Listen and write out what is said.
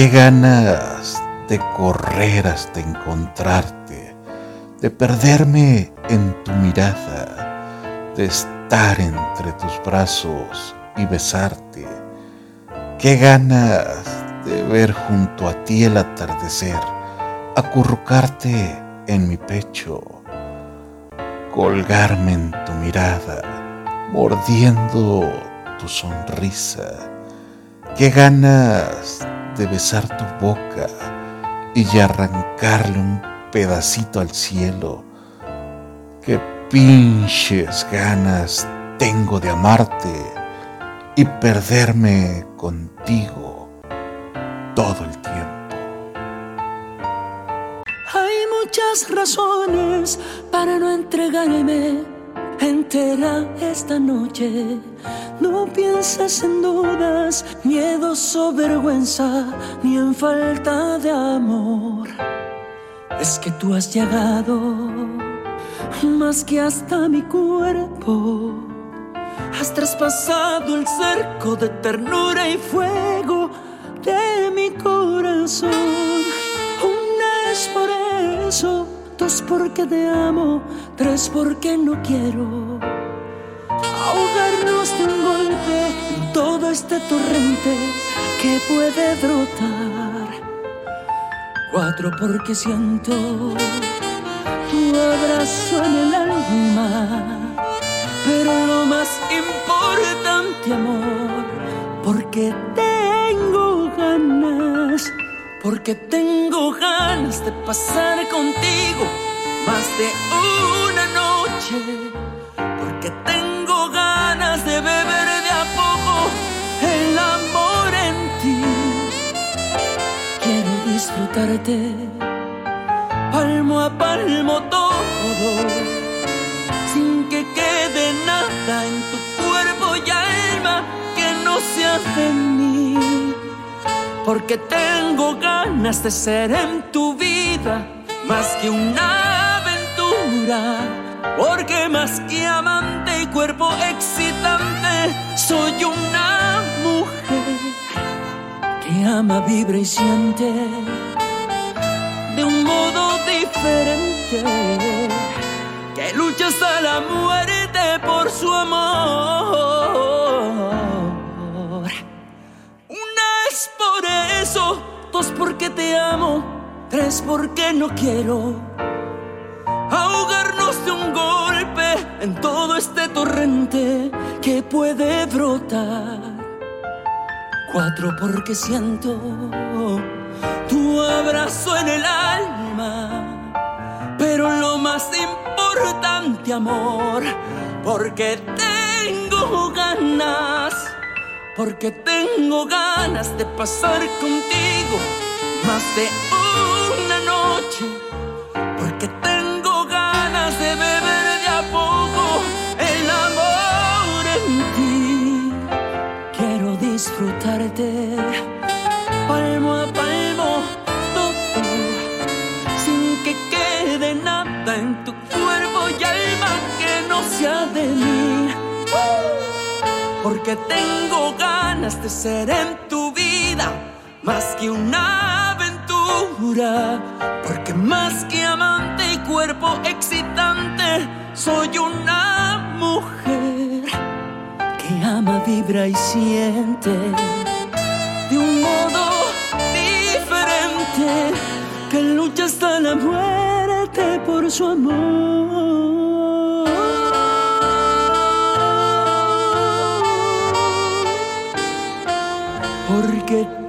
Qué ganas de correr hasta encontrarte, de perderme en tu mirada, de estar entre tus brazos y besarte. Qué ganas de ver junto a ti el atardecer, acurrucarte en mi pecho, colgarme en tu mirada, mordiendo tu sonrisa. Qué ganas de besar tu boca y arrancarle un pedacito al cielo. Qué pinches ganas tengo de amarte y perderme contigo todo el tiempo. Hay muchas razones para no entregarme entera esta noche. No pienses en dudas, miedos o vergüenza, ni en falta de amor. Es que tú has llegado más que hasta mi cuerpo. Has traspasado el cerco de ternura y fuego de mi corazón. Dos porque te amo, tres porque no quiero ahogarnos de un golpe en todo este torrente que puede brotar. Cuatro porque siento tu abrazo en el alma, pero lo más importante amor, porque tengo ganas porque tengo ganas de pasar contigo más de una noche. Porque tengo ganas de beber de a poco el amor en ti. Quiero disfrutarte palmo a palmo todo, sin que quede nada en tu cuerpo y alma que no sea de mí porque tengo ganas de ser en tu vida más que una aventura, porque más que amante y cuerpo excitante, soy una mujer que ama, vibra y siente de un modo diferente, que lucha hasta la muerte porque te amo, tres porque no quiero ahogarnos de un golpe en todo este torrente que puede brotar. Cuatro porque siento tu abrazo en el alma, pero lo más importante amor, porque tengo ganas porque tengo ganas de pasar contigo más de una noche. Porque tengo ganas de beber de a poco el amor en ti. Quiero disfrutarte palmo a palmo todo, sin que quede nada en tu cuerpo y alma que no sea de mí porque tengo ganas de ser en tu vida más que una porque más que amante y cuerpo excitante, soy una mujer que ama, vibra y siente de un modo diferente, que lucha hasta la muerte por su amor. porque